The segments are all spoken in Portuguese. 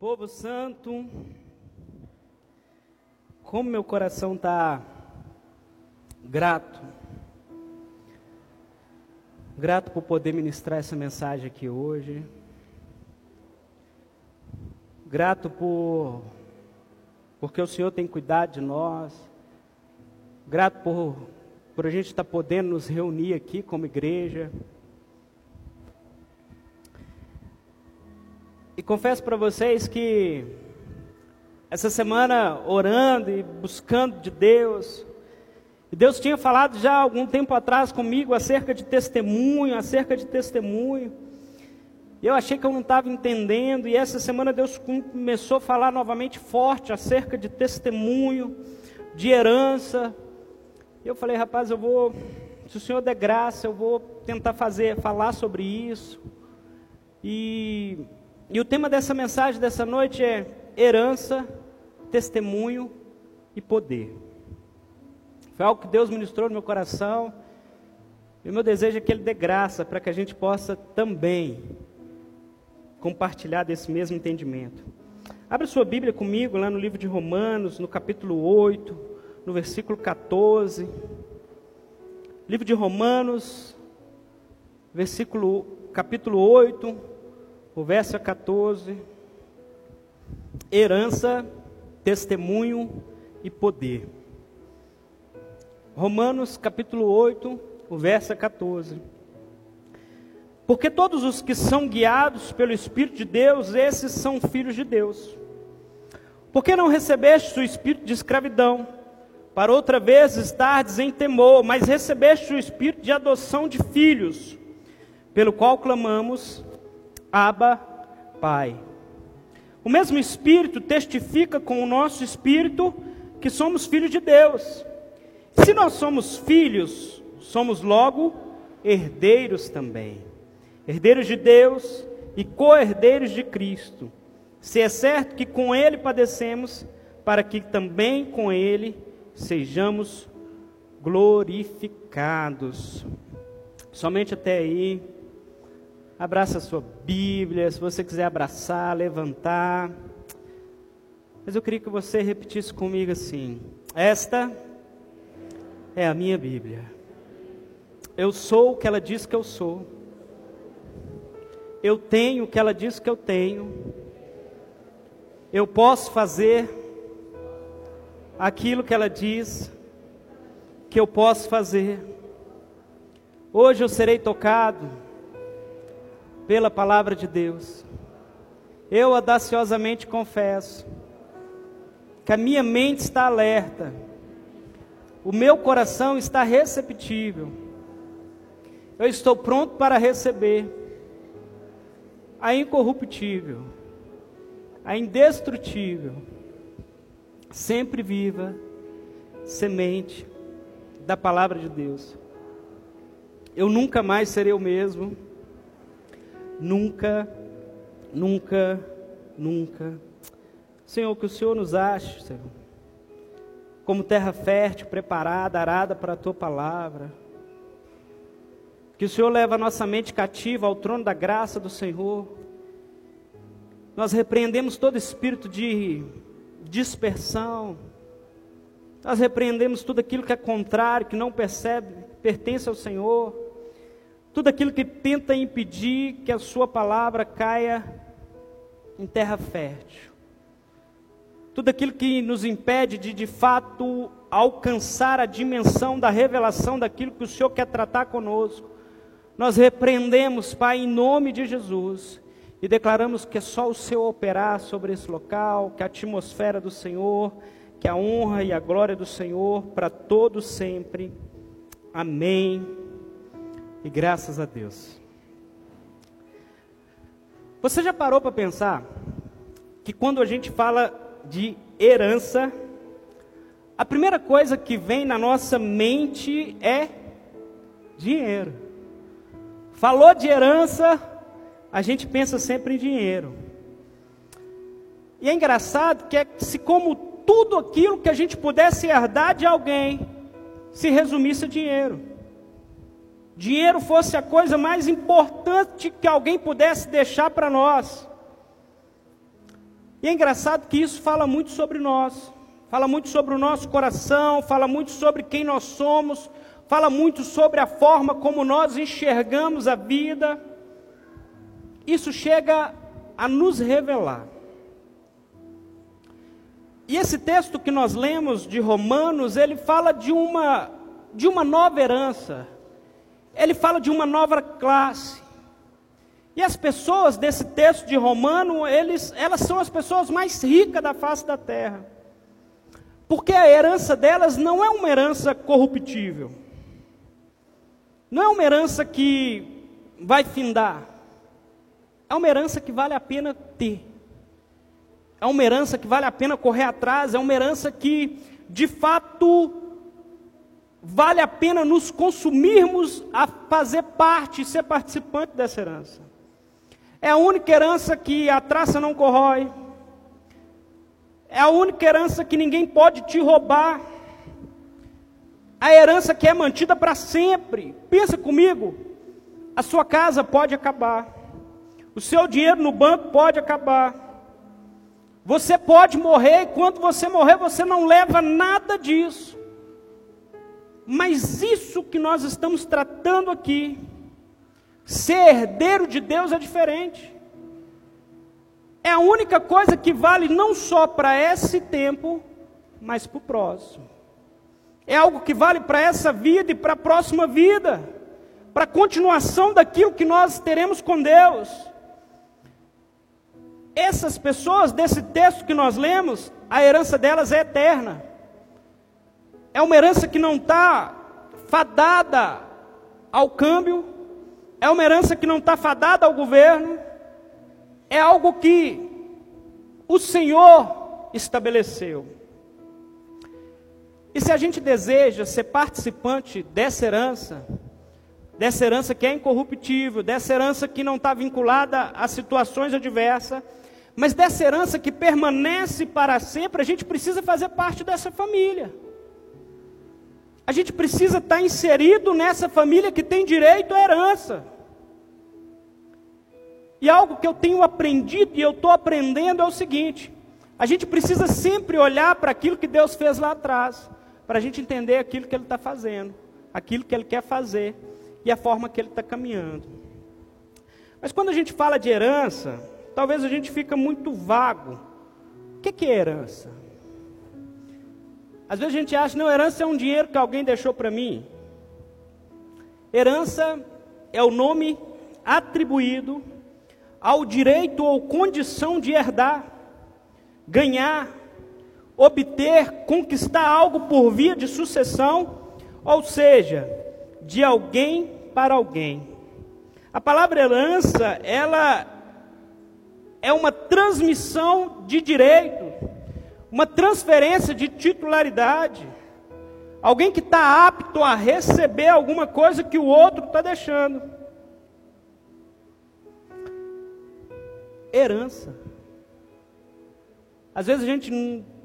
Povo Santo, como meu coração está grato, grato por poder ministrar essa mensagem aqui hoje, grato por porque o Senhor tem cuidado de nós, grato por, por a gente estar tá podendo nos reunir aqui como igreja. Confesso para vocês que essa semana orando e buscando de Deus, Deus tinha falado já algum tempo atrás comigo acerca de testemunho, acerca de testemunho. Eu achei que eu não estava entendendo, e essa semana Deus começou a falar novamente forte acerca de testemunho, de herança. Eu falei, rapaz, eu vou, se o Senhor der graça, eu vou tentar fazer, falar sobre isso. E e o tema dessa mensagem dessa noite é herança, testemunho e poder. Foi algo que Deus ministrou no meu coração. E o meu desejo é que Ele dê graça para que a gente possa também compartilhar desse mesmo entendimento. Abra sua Bíblia comigo lá no livro de Romanos, no capítulo 8, no versículo 14. Livro de Romanos, versículo capítulo 8, o verso 14, herança, testemunho e poder. Romanos capítulo 8, o verso 14. Porque todos os que são guiados pelo Espírito de Deus, esses são filhos de Deus. Porque não recebeste o espírito de escravidão, para outra vez estardes em temor, mas recebeste o espírito de adoção de filhos, pelo qual clamamos, Abba, Pai. O mesmo Espírito testifica com o nosso espírito que somos filhos de Deus. Se nós somos filhos, somos logo herdeiros também. Herdeiros de Deus e co-herdeiros de Cristo. Se é certo que com Ele padecemos, para que também com Ele sejamos glorificados. Somente até aí. Abraça a sua Bíblia, se você quiser abraçar, levantar. Mas eu queria que você repetisse comigo assim: Esta é a minha Bíblia. Eu sou o que ela diz que eu sou. Eu tenho o que ela diz que eu tenho. Eu posso fazer aquilo que ela diz que eu posso fazer. Hoje eu serei tocado pela palavra de Deus. Eu audaciosamente confesso que a minha mente está alerta, o meu coração está receptível, eu estou pronto para receber a incorruptível, a indestrutível, sempre viva semente da palavra de Deus. Eu nunca mais serei o mesmo nunca, nunca, nunca. Senhor, que o Senhor nos ache, Senhor, como terra fértil, preparada, arada para a tua palavra. Que o Senhor leve a nossa mente cativa ao trono da graça do Senhor. Nós repreendemos todo espírito de dispersão. Nós repreendemos tudo aquilo que é contrário, que não percebe, pertence ao Senhor. Tudo aquilo que tenta impedir que a sua palavra caia em terra fértil. Tudo aquilo que nos impede de, de fato, alcançar a dimensão da revelação daquilo que o Senhor quer tratar conosco. Nós repreendemos, Pai, em nome de Jesus, e declaramos que é só o Senhor operar sobre esse local, que a atmosfera do Senhor, que a honra e a glória do Senhor para todos sempre. Amém e graças a Deus. Você já parou para pensar que quando a gente fala de herança, a primeira coisa que vem na nossa mente é dinheiro. Falou de herança, a gente pensa sempre em dinheiro. E é engraçado que é se como tudo aquilo que a gente pudesse herdar de alguém se resumisse a dinheiro dinheiro fosse a coisa mais importante que alguém pudesse deixar para nós. E é engraçado que isso fala muito sobre nós, fala muito sobre o nosso coração, fala muito sobre quem nós somos, fala muito sobre a forma como nós enxergamos a vida. Isso chega a nos revelar. E esse texto que nós lemos de Romanos, ele fala de uma de uma nova herança. Ele fala de uma nova classe. E as pessoas desse texto de Romano, eles, elas são as pessoas mais ricas da face da terra. Porque a herança delas não é uma herança corruptível. Não é uma herança que vai findar. É uma herança que vale a pena ter. É uma herança que vale a pena correr atrás. É uma herança que, de fato, vale a pena nos consumirmos a fazer parte, ser participante dessa herança. É a única herança que a traça não corrói. É a única herança que ninguém pode te roubar. A herança que é mantida para sempre. Pensa comigo. A sua casa pode acabar. O seu dinheiro no banco pode acabar. Você pode morrer e quando você morrer você não leva nada disso. Mas isso que nós estamos tratando aqui, ser herdeiro de Deus é diferente. É a única coisa que vale não só para esse tempo, mas para o próximo. É algo que vale para essa vida e para a próxima vida, para a continuação daquilo que nós teremos com Deus. Essas pessoas, desse texto que nós lemos, a herança delas é eterna. É uma herança que não está fadada ao câmbio, é uma herança que não está fadada ao governo, é algo que o Senhor estabeleceu. E se a gente deseja ser participante dessa herança, dessa herança que é incorruptível, dessa herança que não está vinculada a situações adversas, mas dessa herança que permanece para sempre, a gente precisa fazer parte dessa família. A gente precisa estar inserido nessa família que tem direito à herança. E algo que eu tenho aprendido e eu estou aprendendo é o seguinte: a gente precisa sempre olhar para aquilo que Deus fez lá atrás, para a gente entender aquilo que Ele está fazendo, aquilo que Ele quer fazer e a forma que Ele está caminhando. Mas quando a gente fala de herança, talvez a gente fica muito vago. O que é herança? Às vezes a gente acha, não, herança é um dinheiro que alguém deixou para mim. Herança é o nome atribuído ao direito ou condição de herdar, ganhar, obter, conquistar algo por via de sucessão, ou seja, de alguém para alguém. A palavra herança, ela é uma transmissão de direito, uma transferência de titularidade. Alguém que está apto a receber alguma coisa que o outro está deixando. Herança. Às vezes a gente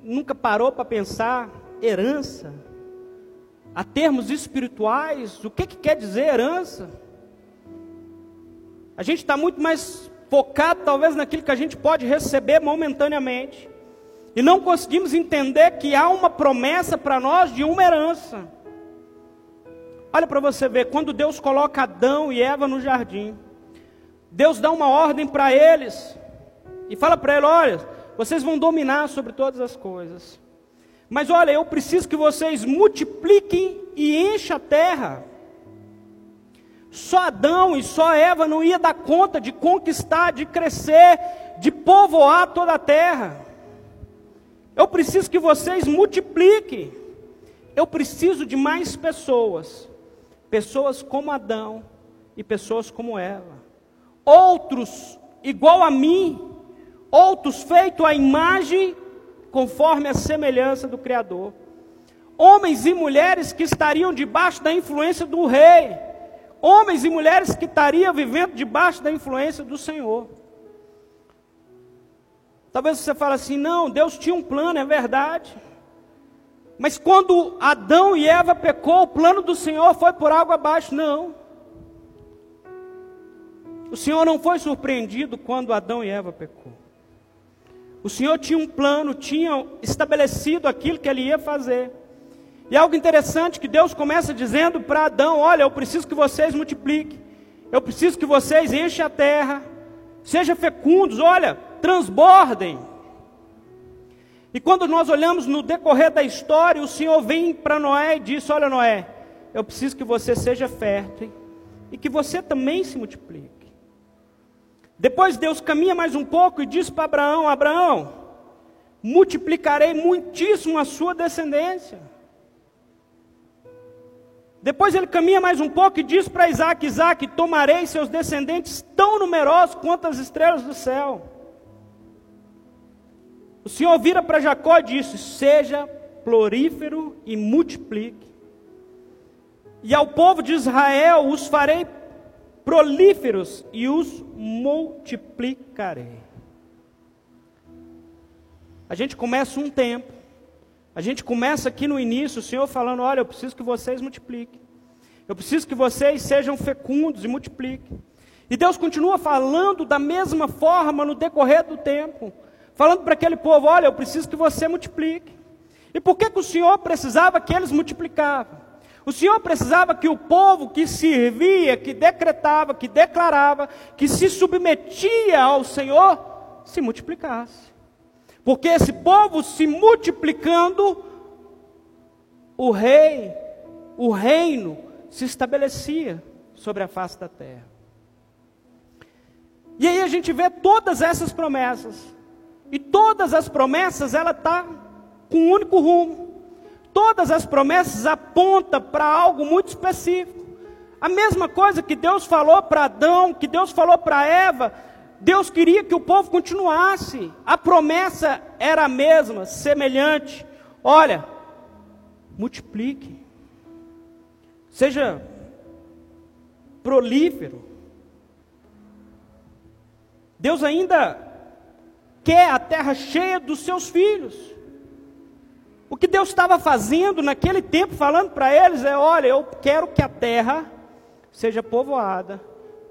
nunca parou para pensar herança. A termos espirituais, o que, que quer dizer herança? A gente está muito mais focado talvez naquilo que a gente pode receber momentaneamente. E não conseguimos entender que há uma promessa para nós de uma herança. Olha para você ver, quando Deus coloca Adão e Eva no jardim, Deus dá uma ordem para eles e fala para eles: olha, vocês vão dominar sobre todas as coisas. Mas olha, eu preciso que vocês multipliquem e enchem a terra. Só Adão e só Eva não ia dar conta de conquistar, de crescer, de povoar toda a terra. Eu preciso que vocês multipliquem. Eu preciso de mais pessoas. Pessoas como Adão e pessoas como ela. Outros igual a mim, outros feitos à imagem conforme a semelhança do Criador. Homens e mulheres que estariam debaixo da influência do rei. Homens e mulheres que estariam vivendo debaixo da influência do Senhor. Talvez você fale assim: não, Deus tinha um plano, é verdade. Mas quando Adão e Eva pecou, o plano do Senhor foi por água abaixo. Não. O Senhor não foi surpreendido quando Adão e Eva pecou. O Senhor tinha um plano, tinha estabelecido aquilo que ele ia fazer. E algo interessante que Deus começa dizendo para Adão: Olha, eu preciso que vocês multipliquem, eu preciso que vocês enchem a terra, sejam fecundos, olha, transbordem. E quando nós olhamos no decorrer da história, o Senhor vem para Noé e diz: Olha, Noé, eu preciso que você seja fértil e que você também se multiplique. Depois Deus caminha mais um pouco e diz para Abraão: Abraão, multiplicarei muitíssimo a sua descendência. Depois ele caminha mais um pouco e diz para Isaac: Isaac, tomarei seus descendentes tão numerosos quanto as estrelas do céu. O Senhor vira para Jacó e disse: Seja florífero e multiplique. E ao povo de Israel os farei prolíferos e os multiplicarei. A gente começa um tempo a gente começa aqui no início, o Senhor falando: olha, eu preciso que vocês multipliquem. Eu preciso que vocês sejam fecundos e multipliquem. E Deus continua falando da mesma forma no decorrer do tempo. Falando para aquele povo: olha, eu preciso que você multiplique. E por que, que o Senhor precisava que eles multiplicavam? O Senhor precisava que o povo que servia, que decretava, que declarava, que se submetia ao Senhor, se multiplicasse. Porque esse povo se multiplicando, o rei, o reino se estabelecia sobre a face da terra. E aí a gente vê todas essas promessas. E todas as promessas ela tá com um único rumo. Todas as promessas apontam para algo muito específico. A mesma coisa que Deus falou para Adão, que Deus falou para Eva, Deus queria que o povo continuasse. A promessa era a mesma, semelhante. Olha, multiplique. Seja prolífero. Deus ainda quer a terra cheia dos seus filhos. O que Deus estava fazendo naquele tempo, falando para eles, é: olha, eu quero que a terra seja povoada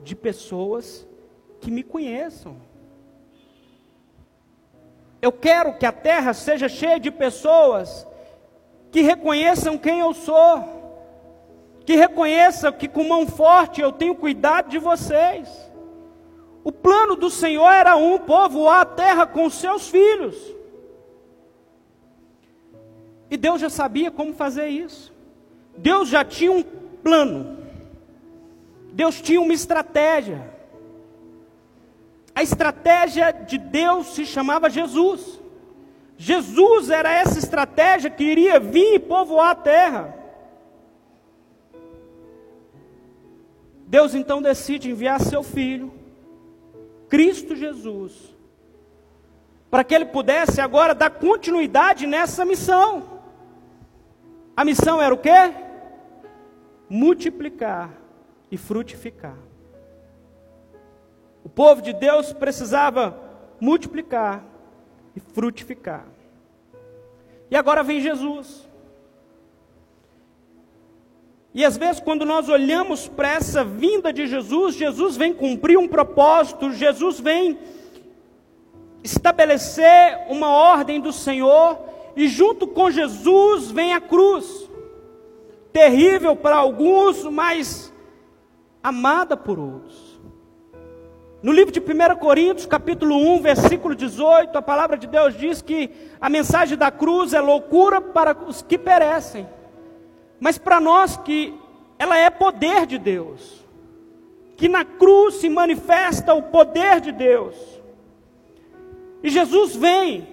de pessoas que me conheçam. Eu quero que a terra seja cheia de pessoas que reconheçam quem eu sou, que reconheçam que com mão forte eu tenho cuidado de vocês. O plano do Senhor era um: povoar a terra com seus filhos. E Deus já sabia como fazer isso. Deus já tinha um plano. Deus tinha uma estratégia. A estratégia de Deus se chamava Jesus. Jesus era essa estratégia que iria vir e povoar a terra. Deus então decide enviar seu filho, Cristo Jesus, para que ele pudesse agora dar continuidade nessa missão. A missão era o quê? Multiplicar e frutificar. O povo de Deus precisava multiplicar e frutificar. E agora vem Jesus. E às vezes, quando nós olhamos para essa vinda de Jesus, Jesus vem cumprir um propósito, Jesus vem estabelecer uma ordem do Senhor, e junto com Jesus vem a cruz, terrível para alguns, mas amada por outros. No livro de 1 Coríntios, capítulo 1, versículo 18, a palavra de Deus diz que a mensagem da cruz é loucura para os que perecem, mas para nós que ela é poder de Deus. Que na cruz se manifesta o poder de Deus. E Jesus vem,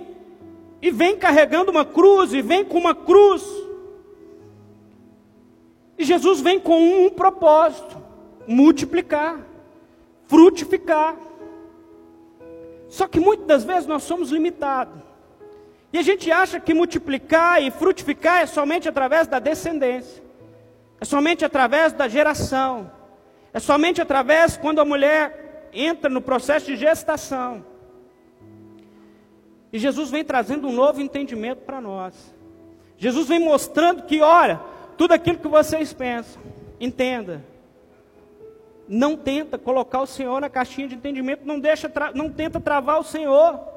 e vem carregando uma cruz, e vem com uma cruz. E Jesus vem com um propósito: multiplicar frutificar. Só que muitas das vezes nós somos limitados. E a gente acha que multiplicar e frutificar é somente através da descendência, é somente através da geração, é somente através quando a mulher entra no processo de gestação. E Jesus vem trazendo um novo entendimento para nós. Jesus vem mostrando que, olha, tudo aquilo que vocês pensam, entenda, não tenta colocar o Senhor na caixinha de entendimento, não deixa, não tenta travar o Senhor.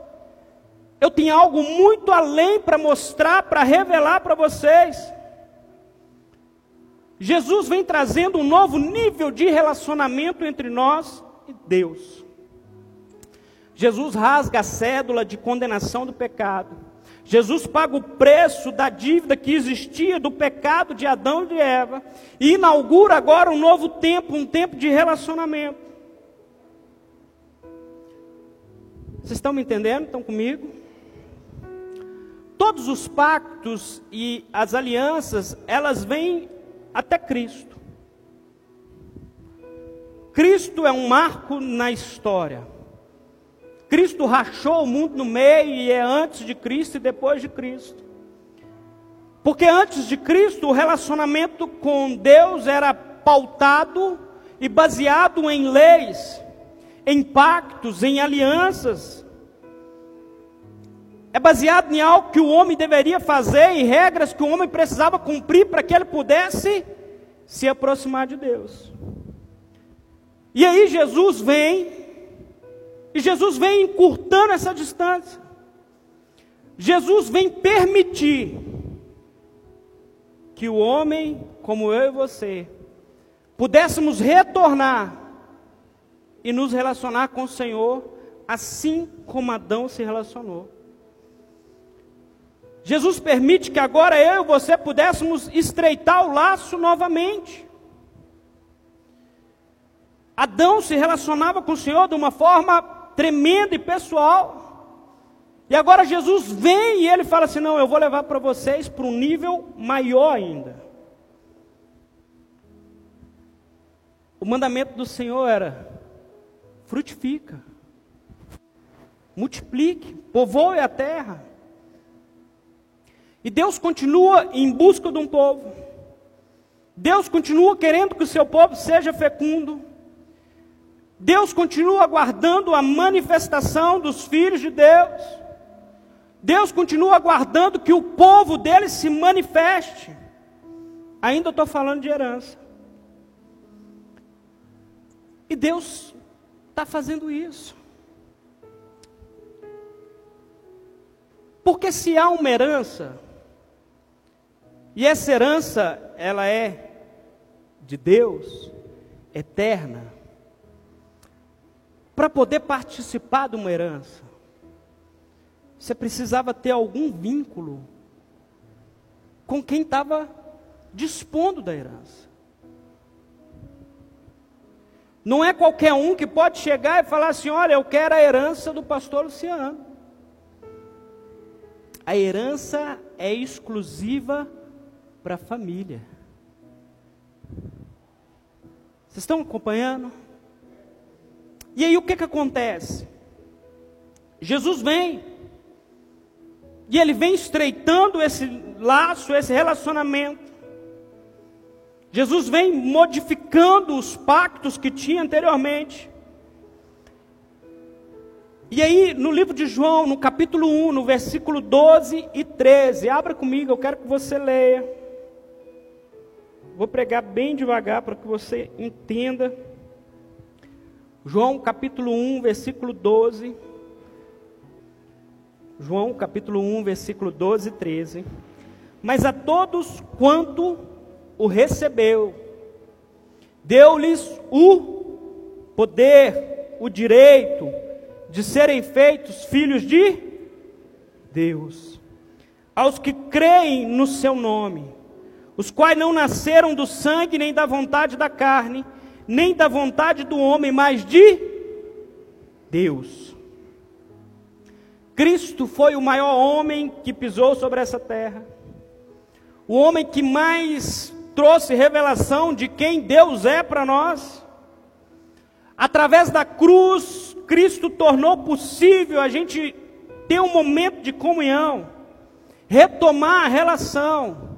Eu tenho algo muito além para mostrar, para revelar para vocês. Jesus vem trazendo um novo nível de relacionamento entre nós e Deus. Jesus rasga a cédula de condenação do pecado. Jesus paga o preço da dívida que existia do pecado de Adão e de Eva e inaugura agora um novo tempo, um tempo de relacionamento. Vocês estão me entendendo? Estão comigo? Todos os pactos e as alianças, elas vêm até Cristo. Cristo é um marco na história. Cristo rachou o mundo no meio e é antes de Cristo e depois de Cristo. Porque antes de Cristo, o relacionamento com Deus era pautado e baseado em leis, em pactos, em alianças. É baseado em algo que o homem deveria fazer, em regras que o homem precisava cumprir para que ele pudesse se aproximar de Deus. E aí Jesus vem e Jesus vem encurtando essa distância. Jesus vem permitir que o homem, como eu e você, pudéssemos retornar e nos relacionar com o Senhor, assim como Adão se relacionou. Jesus permite que agora eu e você pudéssemos estreitar o laço novamente. Adão se relacionava com o Senhor de uma forma tremenda e pessoal. E agora Jesus vem e ele fala assim: não, eu vou levar para vocês para um nível maior ainda. O mandamento do Senhor era: frutifica, multiplique, povoe a terra. E Deus continua em busca de um povo. Deus continua querendo que o seu povo seja fecundo. Deus continua aguardando a manifestação dos filhos de Deus. Deus continua aguardando que o povo dele se manifeste. Ainda estou falando de herança. E Deus está fazendo isso. Porque se há uma herança, e essa herança ela é de Deus, eterna, para poder participar de uma herança, você precisava ter algum vínculo com quem estava dispondo da herança. Não é qualquer um que pode chegar e falar assim: olha, eu quero a herança do pastor Luciano. A herança é exclusiva para a família. Vocês estão acompanhando? E aí o que, que acontece? Jesus vem, e ele vem estreitando esse laço, esse relacionamento. Jesus vem modificando os pactos que tinha anteriormente. E aí, no livro de João, no capítulo 1, no versículo 12 e 13, abra comigo, eu quero que você leia. Vou pregar bem devagar para que você entenda. João capítulo 1, versículo 12. João capítulo 1, versículo 12 e 13. Mas a todos quanto o recebeu, deu-lhes o poder, o direito de serem feitos filhos de Deus. Aos que creem no seu nome, os quais não nasceram do sangue nem da vontade da carne, nem da vontade do homem, mas de Deus. Cristo foi o maior homem que pisou sobre essa terra, o homem que mais trouxe revelação de quem Deus é para nós. Através da cruz, Cristo tornou possível a gente ter um momento de comunhão, retomar a relação,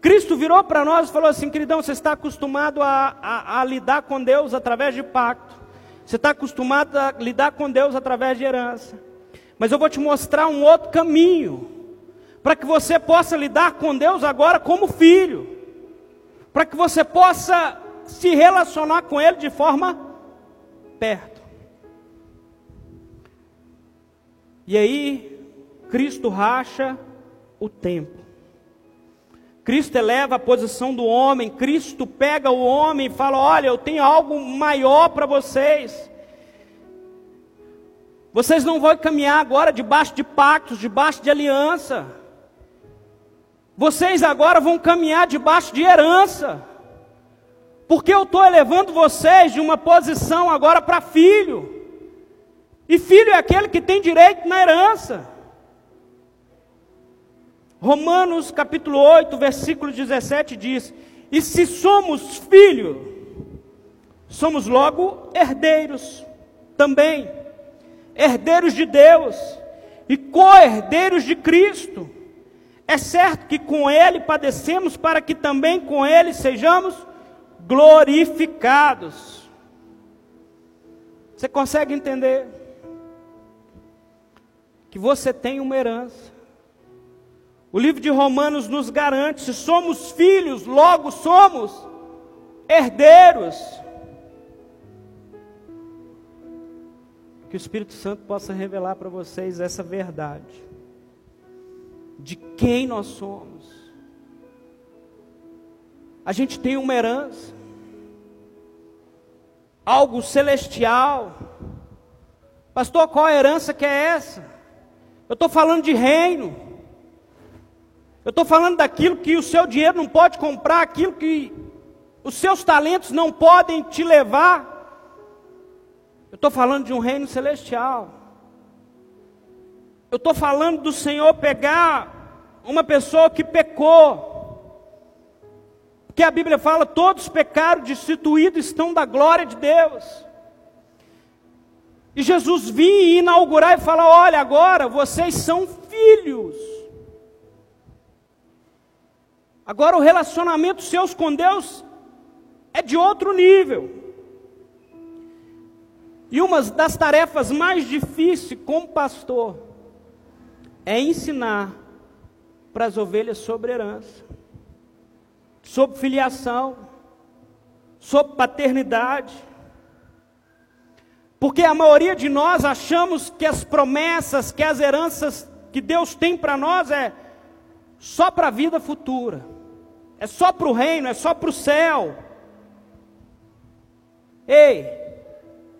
Cristo virou para nós e falou assim: queridão, você está acostumado a, a, a lidar com Deus através de pacto, você está acostumado a lidar com Deus através de herança, mas eu vou te mostrar um outro caminho, para que você possa lidar com Deus agora como filho, para que você possa se relacionar com Ele de forma perto. E aí, Cristo racha o tempo. Cristo eleva a posição do homem, Cristo pega o homem e fala: Olha, eu tenho algo maior para vocês. Vocês não vão caminhar agora debaixo de pactos, debaixo de aliança. Vocês agora vão caminhar debaixo de herança. Porque eu estou elevando vocês de uma posição agora para filho. E filho é aquele que tem direito na herança. Romanos capítulo 8, versículo 17 diz: E se somos filhos, somos logo herdeiros também, herdeiros de Deus e co-herdeiros de Cristo. É certo que com Ele padecemos para que também com Ele sejamos glorificados. Você consegue entender? Que você tem uma herança o livro de Romanos nos garante: se somos filhos, logo somos herdeiros. Que o Espírito Santo possa revelar para vocês essa verdade, de quem nós somos. A gente tem uma herança, algo celestial. Pastor, qual a herança que é essa? Eu estou falando de reino. Eu estou falando daquilo que o seu dinheiro não pode comprar, aquilo que os seus talentos não podem te levar. Eu estou falando de um reino celestial. Eu estou falando do Senhor pegar uma pessoa que pecou. Porque a Bíblia fala: todos pecaram, destituídos estão da glória de Deus. E Jesus vinha inaugurar e falar: olha, agora vocês são filhos. Agora o relacionamento seus com Deus é de outro nível. E uma das tarefas mais difíceis como pastor é ensinar para as ovelhas sobre herança, sobre filiação, sobre paternidade. Porque a maioria de nós achamos que as promessas, que as heranças que Deus tem para nós é só para a vida futura é só para o reino, é só para o céu. Ei,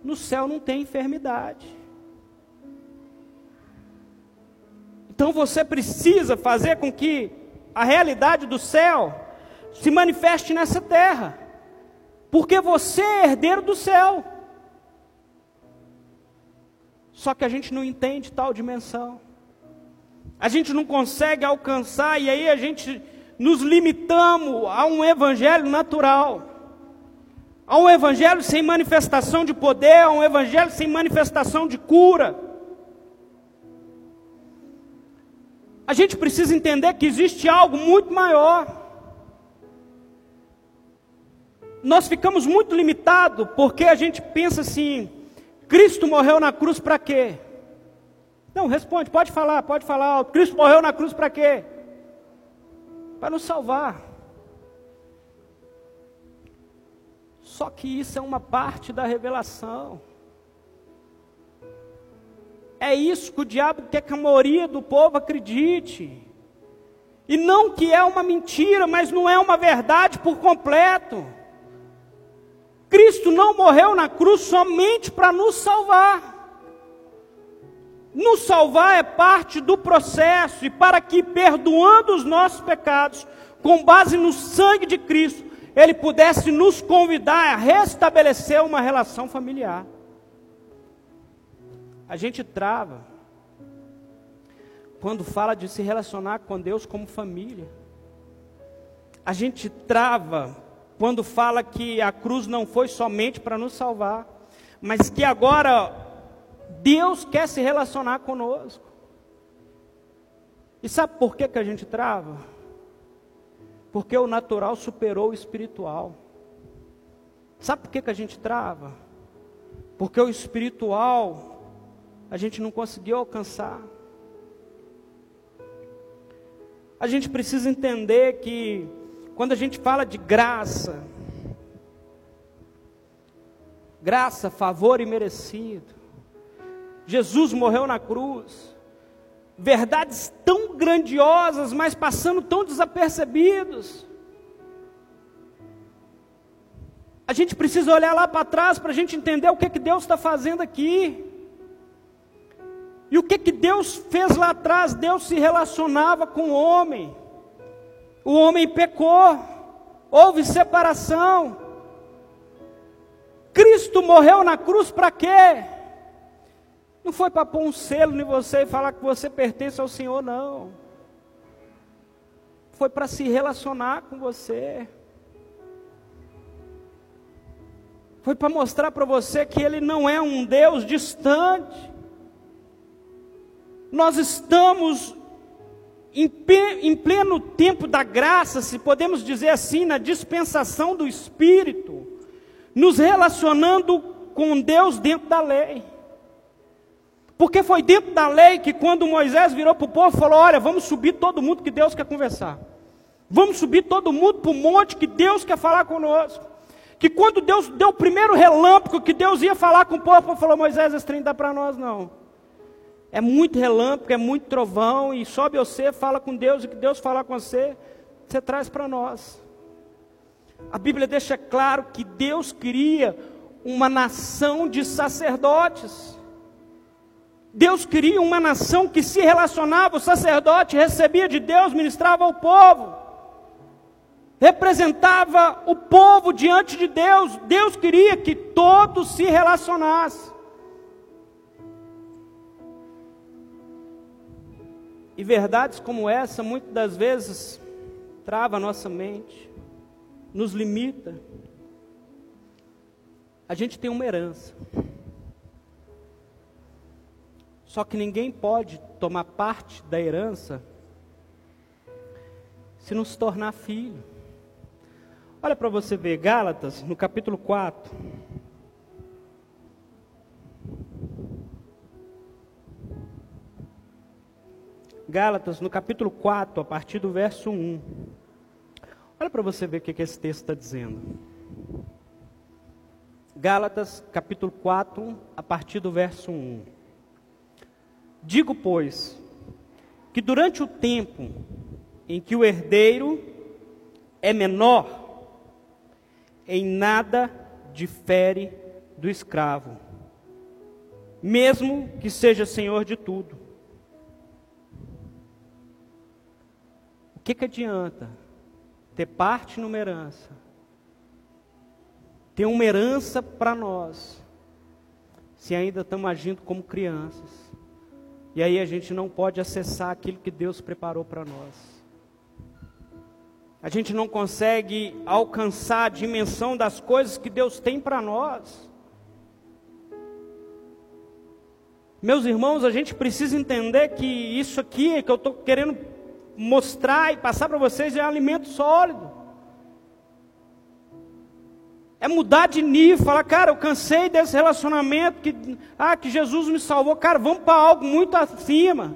no céu não tem enfermidade. Então você precisa fazer com que a realidade do céu se manifeste nessa terra, porque você é herdeiro do céu. Só que a gente não entende tal dimensão, a gente não consegue alcançar, e aí a gente nos limitamos a um evangelho natural, a um evangelho sem manifestação de poder, a um evangelho sem manifestação de cura. A gente precisa entender que existe algo muito maior. Nós ficamos muito limitados porque a gente pensa assim: Cristo morreu na cruz para quê? Não, responde, pode falar, pode falar. Cristo morreu na cruz para quê? Para nos salvar. Só que isso é uma parte da revelação. É isso que o diabo quer que a maioria do povo acredite. E não que é uma mentira, mas não é uma verdade por completo. Cristo não morreu na cruz somente para nos salvar. Nos salvar é parte do processo, e para que, perdoando os nossos pecados, com base no sangue de Cristo, Ele pudesse nos convidar a restabelecer uma relação familiar. A gente trava quando fala de se relacionar com Deus como família. A gente trava quando fala que a cruz não foi somente para nos salvar, mas que agora Deus quer se relacionar conosco. E sabe por que, que a gente trava? Porque o natural superou o espiritual. Sabe por que, que a gente trava? Porque o espiritual a gente não conseguiu alcançar. A gente precisa entender que quando a gente fala de graça, graça, favor e merecido, Jesus morreu na cruz. verdades tão grandiosas, mas passando tão desapercebidos. A gente precisa olhar lá para trás para a gente entender o que, que Deus está fazendo aqui. E o que, que Deus fez lá atrás? Deus se relacionava com o homem. O homem pecou, houve separação. Cristo morreu na cruz para quê? Não foi para pôr um selo em você e falar que você pertence ao Senhor, não. Foi para se relacionar com você. Foi para mostrar para você que Ele não é um Deus distante. Nós estamos em pleno tempo da graça, se podemos dizer assim, na dispensação do Espírito, nos relacionando com Deus dentro da lei. Porque foi dentro da lei que quando Moisés virou para o povo falou: Olha, vamos subir todo mundo que Deus quer conversar. Vamos subir todo mundo para o monte que Deus quer falar conosco. Que quando Deus deu o primeiro relâmpago que Deus ia falar com o povo, falou: Moisés, esse trem dá para nós não. É muito relâmpago, é muito trovão, e sobe você, fala com Deus, e que Deus falar com você, você traz para nós. A Bíblia deixa claro que Deus queria uma nação de sacerdotes. Deus queria uma nação que se relacionava, o sacerdote recebia de Deus, ministrava ao povo, representava o povo diante de Deus. Deus queria que todos se relacionassem. E verdades como essa, muitas das vezes, trava a nossa mente, nos limita. A gente tem uma herança. Só que ninguém pode tomar parte da herança se não se tornar filho. Olha para você ver, Gálatas, no capítulo 4. Gálatas, no capítulo 4, a partir do verso 1. Olha para você ver o que, que esse texto está dizendo. Gálatas, capítulo 4, a partir do verso 1. Digo, pois, que durante o tempo em que o herdeiro é menor, em nada difere do escravo, mesmo que seja senhor de tudo. O que, que adianta ter parte numa herança, ter uma herança para nós, se ainda estamos agindo como crianças? E aí a gente não pode acessar aquilo que Deus preparou para nós. A gente não consegue alcançar a dimensão das coisas que Deus tem para nós. Meus irmãos, a gente precisa entender que isso aqui que eu estou querendo mostrar e passar para vocês é alimento sólido. É mudar de nível, falar, cara, eu cansei desse relacionamento que, ah, que Jesus me salvou. Cara, vamos para algo muito acima.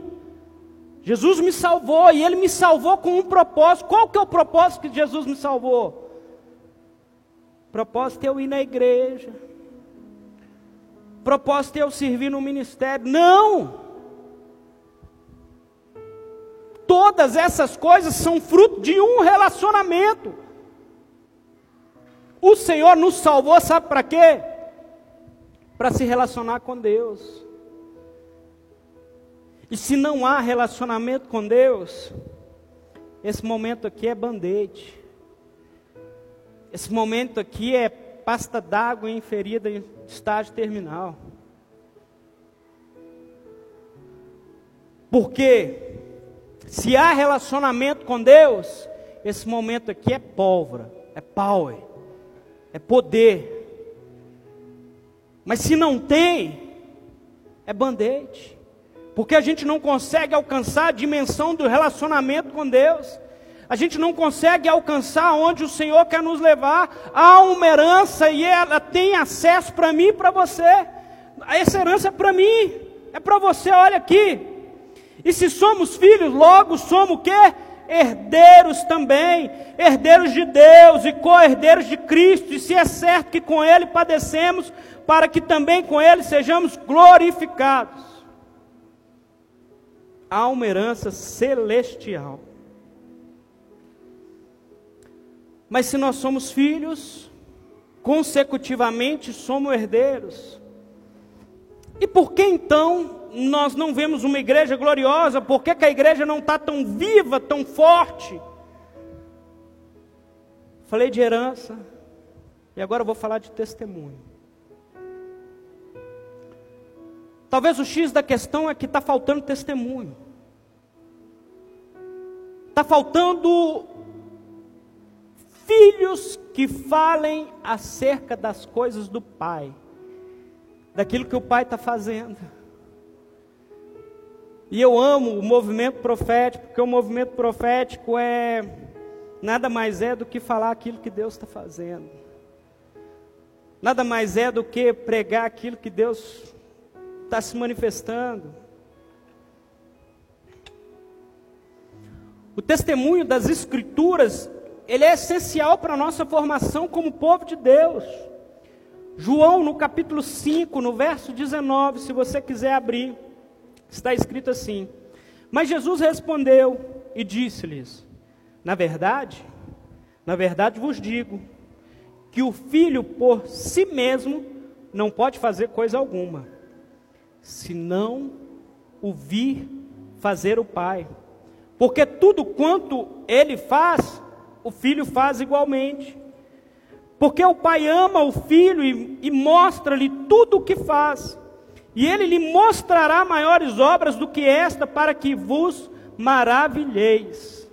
Jesus me salvou e Ele me salvou com um propósito. Qual que é o propósito que Jesus me salvou? Propósito é eu ir na igreja. Propósito é eu servir no ministério. Não! Todas essas coisas são fruto de um relacionamento. O Senhor nos salvou, sabe para quê? Para se relacionar com Deus. E se não há relacionamento com Deus, esse momento aqui é band-aid. Esse momento aqui é pasta d'água em ferida em estágio terminal. Porque se há relacionamento com Deus, esse momento aqui é pólvora, é power é poder. Mas se não tem, é band-aid. Porque a gente não consegue alcançar a dimensão do relacionamento com Deus. A gente não consegue alcançar onde o Senhor quer nos levar. Há uma herança e ela tem acesso para mim e para você. Essa herança é para mim, é para você, olha aqui. E se somos filhos, logo somos o quê? Herdeiros também, herdeiros de Deus e co-herdeiros de Cristo, e se é certo que com Ele padecemos, para que também com Ele sejamos glorificados. há uma herança celestial. Mas se nós somos filhos, consecutivamente somos herdeiros. E por que então nós não vemos uma igreja gloriosa? Por que, que a igreja não está tão viva, tão forte? Falei de herança, e agora vou falar de testemunho. Talvez o X da questão é que está faltando testemunho. Está faltando filhos que falem acerca das coisas do Pai, daquilo que o Pai está fazendo. E eu amo o movimento profético, porque o movimento profético é nada mais é do que falar aquilo que Deus está fazendo. Nada mais é do que pregar aquilo que Deus está se manifestando. O testemunho das Escrituras ele é essencial para a nossa formação como povo de Deus. João, no capítulo 5, no verso 19, se você quiser abrir, está escrito assim: Mas Jesus respondeu e disse-lhes: Na verdade, na verdade vos digo, que o filho por si mesmo não pode fazer coisa alguma, senão o vir fazer o Pai. Porque tudo quanto ele faz, o filho faz igualmente. Porque o pai ama o filho e, e mostra-lhe tudo o que faz. E ele lhe mostrará maiores obras do que esta, para que vos maravilheis.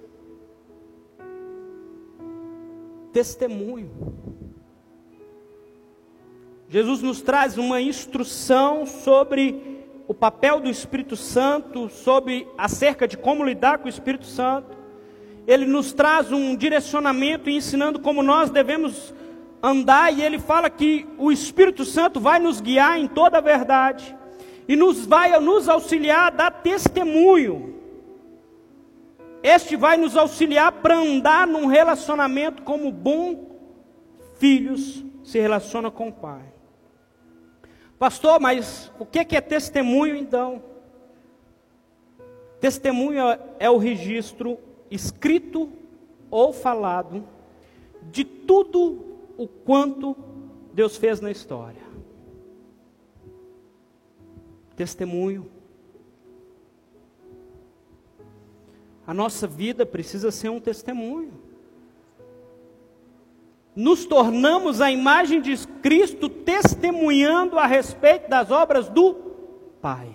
Testemunho. Jesus nos traz uma instrução sobre o papel do Espírito Santo, sobre acerca de como lidar com o Espírito Santo ele nos traz um direcionamento ensinando como nós devemos andar, e ele fala que o Espírito Santo vai nos guiar em toda a verdade e nos vai nos auxiliar a dar testemunho. Este vai nos auxiliar para andar num relacionamento como bom filhos se relaciona com o Pai. Pastor, mas o que é testemunho então? Testemunho é o registro escrito ou falado, de tudo o quanto Deus fez na história. Testemunho. A nossa vida precisa ser um testemunho. Nos tornamos a imagem de Cristo testemunhando a respeito das obras do Pai.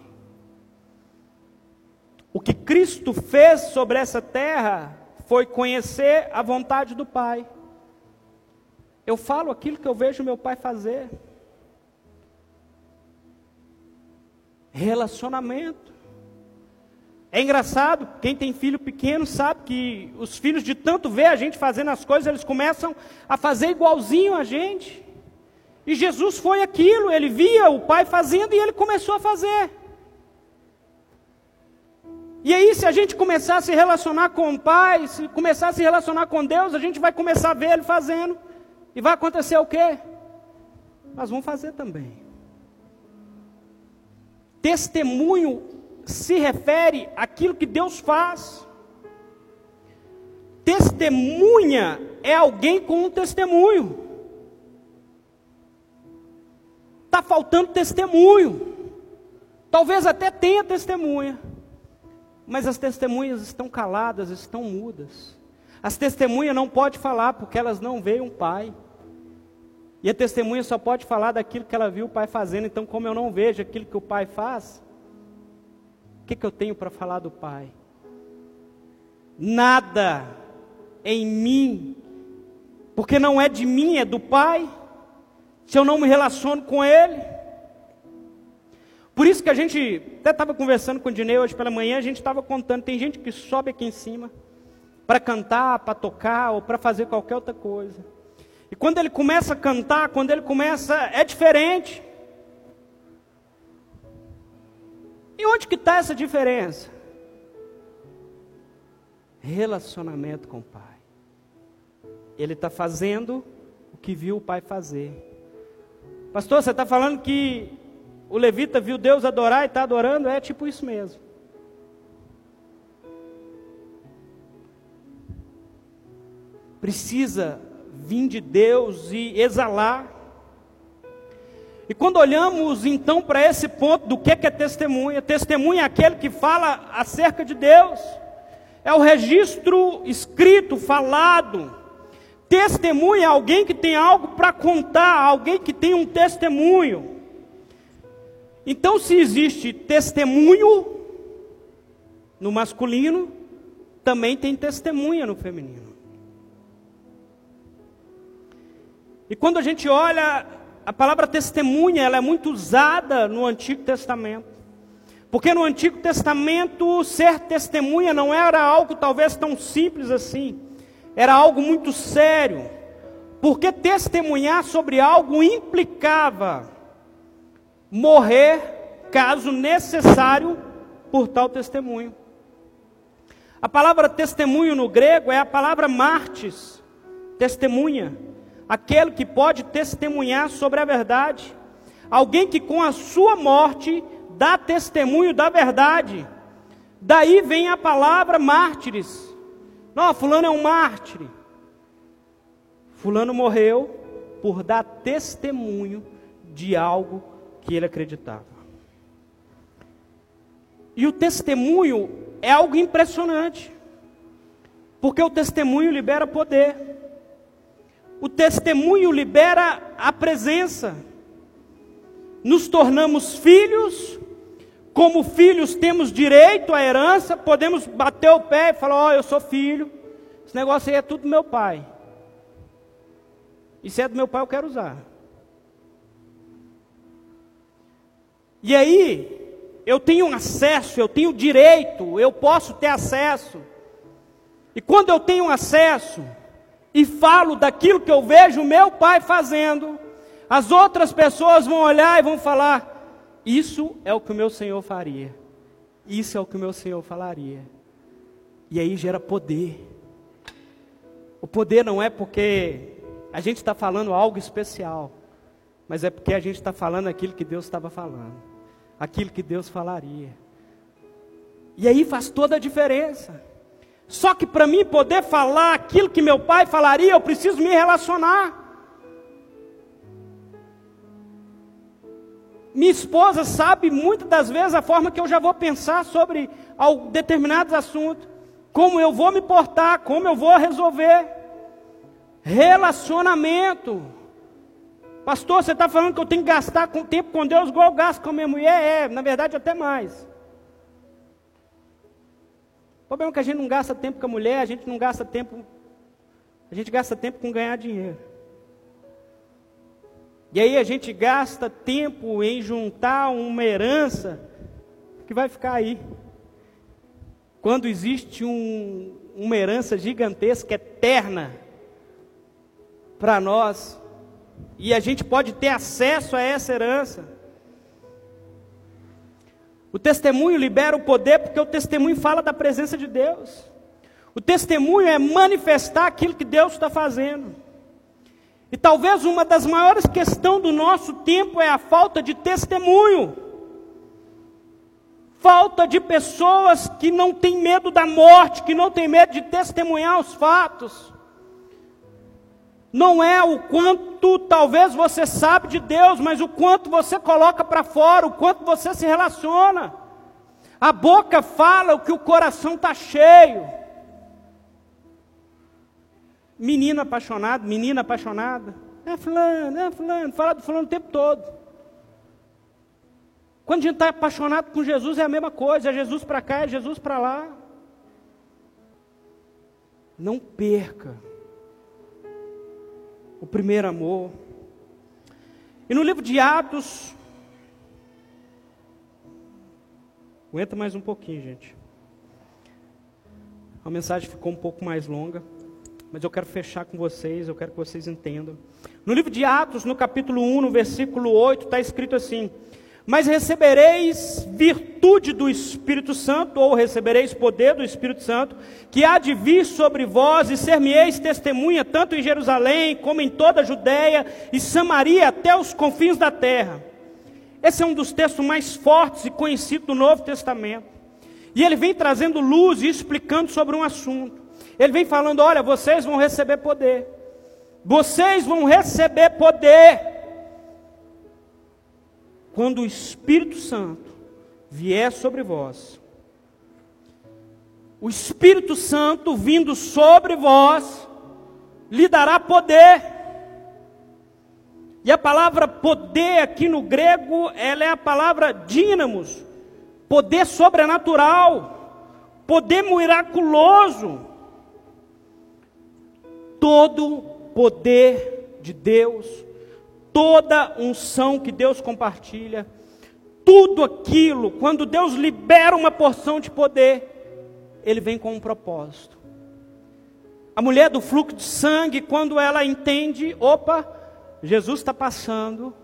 O que Cristo fez sobre essa terra foi conhecer a vontade do Pai. Eu falo aquilo que eu vejo meu pai fazer. Relacionamento. É engraçado, quem tem filho pequeno sabe que os filhos de tanto ver a gente fazendo as coisas, eles começam a fazer igualzinho a gente. E Jesus foi aquilo, ele via o pai fazendo e ele começou a fazer. E aí, se a gente começar a se relacionar com o Pai, se começar a se relacionar com Deus, a gente vai começar a ver Ele fazendo. E vai acontecer o quê? Nós vamos fazer também. Testemunho se refere àquilo que Deus faz. Testemunha é alguém com um testemunho. Está faltando testemunho. Talvez até tenha testemunha mas as testemunhas estão caladas, estão mudas. As testemunhas não podem falar porque elas não veem um pai. E a testemunha só pode falar daquilo que ela viu o pai fazendo. Então, como eu não vejo aquilo que o pai faz, o que, que eu tenho para falar do pai? Nada em mim, porque não é de mim, é do pai. Se eu não me relaciono com ele, por isso que a gente até estava conversando com o Dinei hoje pela manhã, a gente estava contando, tem gente que sobe aqui em cima para cantar, para tocar ou para fazer qualquer outra coisa. E quando ele começa a cantar, quando ele começa, é diferente. E onde que está essa diferença? Relacionamento com o Pai. Ele está fazendo o que viu o Pai fazer. Pastor, você está falando que o levita viu Deus adorar e está adorando? É tipo isso mesmo. Precisa vir de Deus e exalar. E quando olhamos então para esse ponto do que é testemunha, testemunha é aquele que fala acerca de Deus, é o registro escrito, falado. Testemunha é alguém que tem algo para contar, alguém que tem um testemunho. Então, se existe testemunho no masculino, também tem testemunha no feminino. E quando a gente olha, a palavra testemunha, ela é muito usada no Antigo Testamento. Porque no Antigo Testamento, ser testemunha não era algo talvez tão simples assim. Era algo muito sério. Porque testemunhar sobre algo implicava morrer, caso necessário, por tal testemunho. A palavra testemunho no grego é a palavra martis, testemunha aquele que pode testemunhar sobre a verdade, alguém que com a sua morte dá testemunho da verdade. Daí vem a palavra mártires. Não, fulano é um mártir. Fulano morreu por dar testemunho de algo que ele acreditava. E o testemunho é algo impressionante. Porque o testemunho libera poder. O testemunho libera a presença. Nos tornamos filhos, como filhos temos direito à herança, podemos bater o pé e falar: Ó, oh, eu sou filho, esse negócio aí é tudo do meu pai. E se é do meu pai, eu quero usar. E aí, eu tenho acesso, eu tenho direito, eu posso ter acesso. E quando eu tenho acesso, e falo daquilo que eu vejo meu pai fazendo, as outras pessoas vão olhar e vão falar: Isso é o que o meu Senhor faria, isso é o que o meu Senhor falaria. E aí gera poder. O poder não é porque a gente está falando algo especial, mas é porque a gente está falando aquilo que Deus estava falando, aquilo que Deus falaria. E aí faz toda a diferença. Só que para mim poder falar aquilo que meu pai falaria, eu preciso me relacionar. Minha esposa sabe muitas das vezes a forma que eu já vou pensar sobre determinados assuntos, como eu vou me portar, como eu vou resolver. Relacionamento. Pastor, você está falando que eu tenho que gastar com tempo com Deus igual eu gasto com a minha mulher? É, na verdade até mais. O problema é que a gente não gasta tempo com a mulher, a gente não gasta tempo. A gente gasta tempo com ganhar dinheiro. E aí a gente gasta tempo em juntar uma herança que vai ficar aí. Quando existe um, uma herança gigantesca, eterna, para nós, e a gente pode ter acesso a essa herança. O testemunho libera o poder porque o testemunho fala da presença de Deus. O testemunho é manifestar aquilo que Deus está fazendo. E talvez uma das maiores questões do nosso tempo é a falta de testemunho. Falta de pessoas que não têm medo da morte, que não têm medo de testemunhar os fatos não é o quanto talvez você sabe de Deus, mas o quanto você coloca para fora, o quanto você se relaciona. A boca fala o que o coração está cheio. Menino apaixonado, menina apaixonada. É fulano, é fulano, fala do fulano o tempo todo. Quando a gente está apaixonado com Jesus é a mesma coisa, é Jesus para cá, é Jesus para lá. Não perca o primeiro amor. E no livro de Atos, aguenta mais um pouquinho, gente. A mensagem ficou um pouco mais longa, mas eu quero fechar com vocês, eu quero que vocês entendam. No livro de Atos, no capítulo 1, no versículo 8, está escrito assim: mas recebereis virtude do Espírito Santo, ou recebereis poder do Espírito Santo, que há de vir sobre vós e ser-me-eis testemunha, tanto em Jerusalém, como em toda a Judéia e Samaria, até os confins da terra. Esse é um dos textos mais fortes e conhecidos do Novo Testamento. E ele vem trazendo luz e explicando sobre um assunto. Ele vem falando: olha, vocês vão receber poder. Vocês vão receber poder. Quando o Espírito Santo vier sobre vós. O Espírito Santo vindo sobre vós lhe dará poder. E a palavra poder aqui no grego, ela é a palavra dínamos, poder sobrenatural, poder miraculoso. Todo poder de Deus, toda unção que Deus compartilha, tudo aquilo, quando Deus libera uma porção de poder, ele vem com um propósito. A mulher do fluxo de sangue, quando ela entende, opa, Jesus está passando,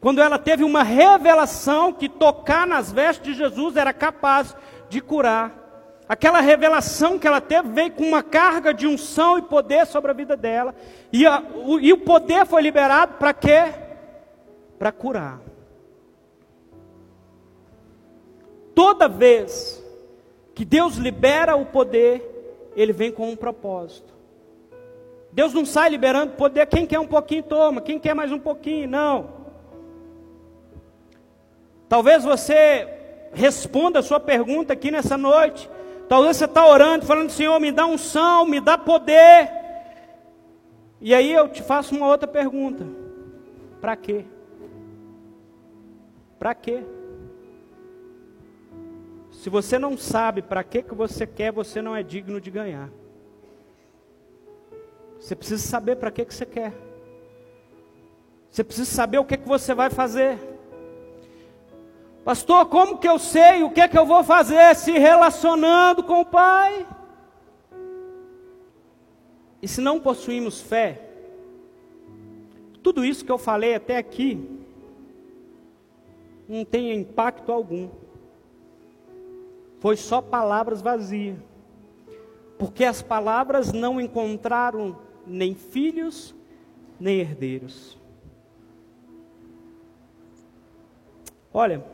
quando ela teve uma revelação que tocar nas vestes de Jesus era capaz de curar. Aquela revelação que ela teve veio com uma carga de unção e poder sobre a vida dela. E, a, o, e o poder foi liberado para quê? Para curar. Toda vez que Deus libera o poder, Ele vem com um propósito. Deus não sai liberando poder, quem quer um pouquinho toma, quem quer mais um pouquinho, não. Talvez você responda a sua pergunta aqui nessa noite. Talvez você está orando, falando, Senhor, me dá unção, me dá poder. E aí eu te faço uma outra pergunta: para quê? Para quê? Se você não sabe para que que você quer, você não é digno de ganhar. Você precisa saber para que que você quer. Você precisa saber o que que você vai fazer. Pastor, como que eu sei o que é que eu vou fazer se relacionando com o Pai? E se não possuímos fé, tudo isso que eu falei até aqui não tem impacto algum. Foi só palavras vazias. Porque as palavras não encontraram nem filhos, nem herdeiros. Olha,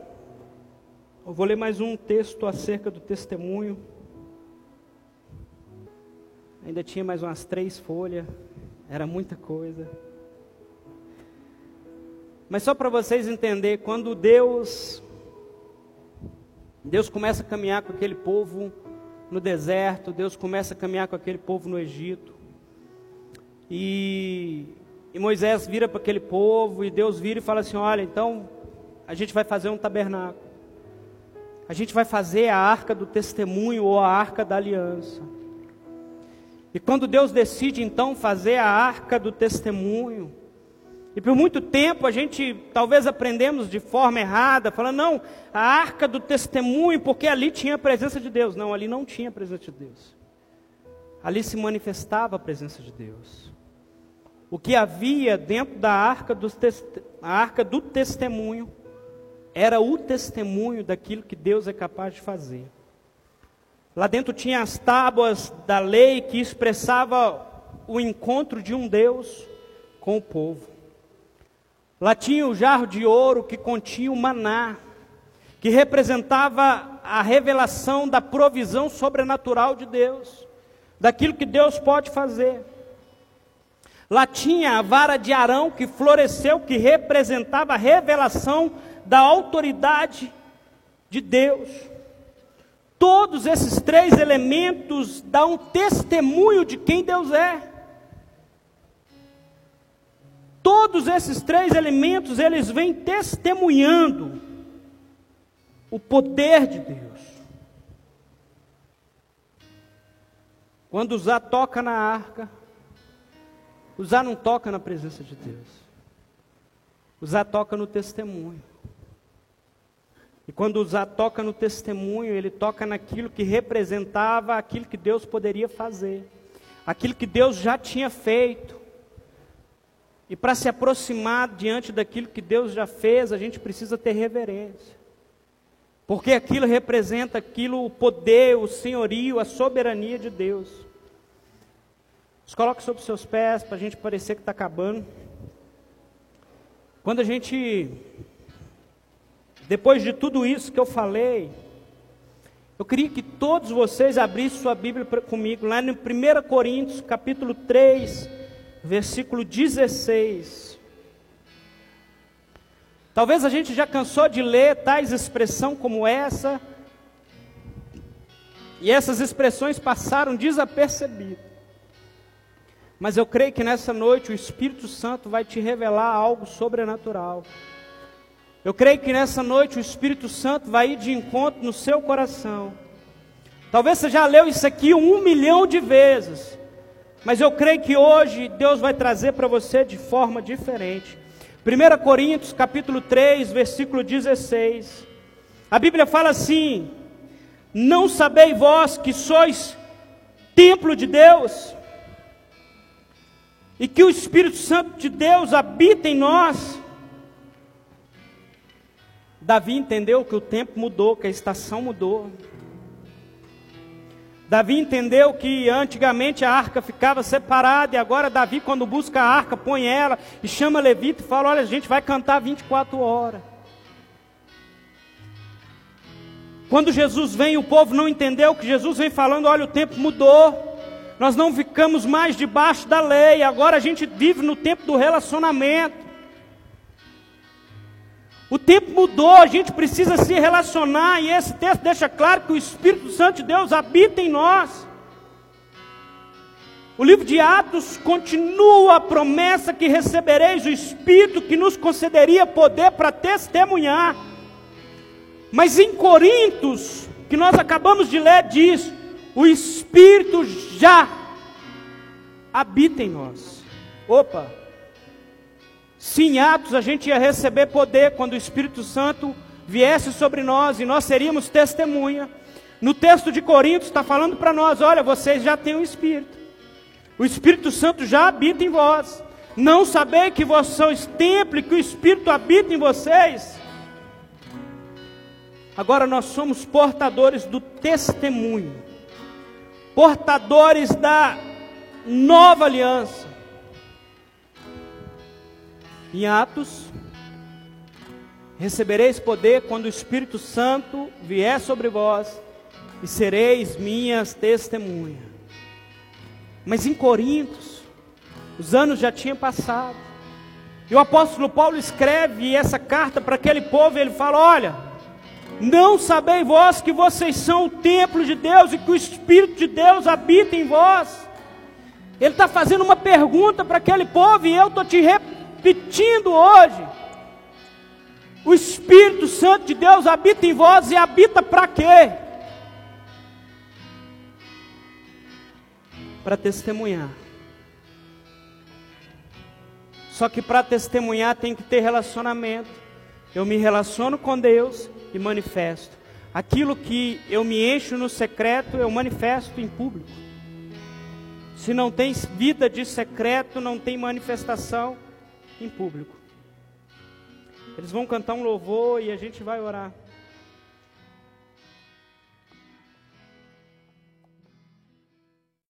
eu vou ler mais um texto acerca do testemunho. Ainda tinha mais umas três folhas, era muita coisa. Mas só para vocês entenderem, quando Deus Deus começa a caminhar com aquele povo no deserto, Deus começa a caminhar com aquele povo no Egito. E, e Moisés vira para aquele povo e Deus vira e fala assim: "Olha, então a gente vai fazer um tabernáculo a gente vai fazer a arca do testemunho ou a arca da aliança. E quando Deus decide então fazer a arca do testemunho, e por muito tempo a gente talvez aprendemos de forma errada, falando, não, a arca do testemunho, porque ali tinha a presença de Deus. Não, ali não tinha a presença de Deus. Ali se manifestava a presença de Deus. O que havia dentro da arca do, arca do testemunho era o testemunho daquilo que Deus é capaz de fazer. Lá dentro tinha as tábuas da lei que expressava o encontro de um Deus com o povo. Lá tinha o jarro de ouro que continha o maná, que representava a revelação da provisão sobrenatural de Deus, daquilo que Deus pode fazer. Lá tinha a vara de Arão que floresceu, que representava a revelação da autoridade de Deus. Todos esses três elementos dão testemunho de quem Deus é. Todos esses três elementos, eles vêm testemunhando o poder de Deus. Quando Zá toca na arca, Zá não toca na presença de Deus. Zá toca no testemunho. E quando Uzá toca no testemunho, ele toca naquilo que representava aquilo que Deus poderia fazer, aquilo que Deus já tinha feito. E para se aproximar diante daquilo que Deus já fez, a gente precisa ter reverência. Porque aquilo representa aquilo, o poder, o senhorio, a soberania de Deus. Os coloque sobre seus pés para a gente parecer que está acabando. Quando a gente depois de tudo isso que eu falei, Eu queria que todos vocês abrissem sua Bíblia comigo, lá no 1 Coríntios, capítulo 3, versículo 16. Talvez a gente já cansou de ler tais expressão como essa, e essas expressões passaram desapercebidas. Mas eu creio que nessa noite o Espírito Santo vai te revelar algo sobrenatural. Eu creio que nessa noite o Espírito Santo vai ir de encontro no seu coração. Talvez você já leu isso aqui um milhão de vezes, mas eu creio que hoje Deus vai trazer para você de forma diferente. 1 Coríntios capítulo 3, versículo 16. A Bíblia fala assim: Não sabeis vós que sois templo de Deus, e que o Espírito Santo de Deus habita em nós? Davi entendeu que o tempo mudou, que a estação mudou. Davi entendeu que antigamente a arca ficava separada, e agora Davi, quando busca a arca, põe ela e chama Levita e fala: Olha, a gente vai cantar 24 horas. Quando Jesus vem, o povo não entendeu que Jesus vem falando: Olha, o tempo mudou. Nós não ficamos mais debaixo da lei, agora a gente vive no tempo do relacionamento. O tempo mudou, a gente precisa se relacionar, e esse texto deixa claro que o Espírito Santo de Deus habita em nós. O livro de Atos continua a promessa que recebereis o Espírito que nos concederia poder para testemunhar. Mas em Coríntios, que nós acabamos de ler, diz: o Espírito já habita em nós. Opa! Sim, em Atos a gente ia receber poder quando o Espírito Santo viesse sobre nós e nós seríamos testemunha. No texto de Coríntios está falando para nós: olha, vocês já têm o Espírito, o Espírito Santo já habita em vós. Não saber que vós sois templo e que o Espírito habita em vocês? Agora nós somos portadores do testemunho, portadores da nova aliança. Em Atos, recebereis poder quando o Espírito Santo vier sobre vós e sereis minhas testemunhas. Mas em Coríntios, os anos já tinham passado. E o apóstolo Paulo escreve essa carta para aquele povo e ele fala: Olha, não sabeis vós que vocês são o templo de Deus e que o Espírito de Deus habita em vós? Ele está fazendo uma pergunta para aquele povo e eu estou te repetindo hoje. O Espírito Santo de Deus habita em vós e habita para quê? Para testemunhar. Só que para testemunhar tem que ter relacionamento. Eu me relaciono com Deus e manifesto. Aquilo que eu me encho no secreto, eu manifesto em público. Se não tem vida de secreto, não tem manifestação em público. Eles vão cantar um louvor e a gente vai orar.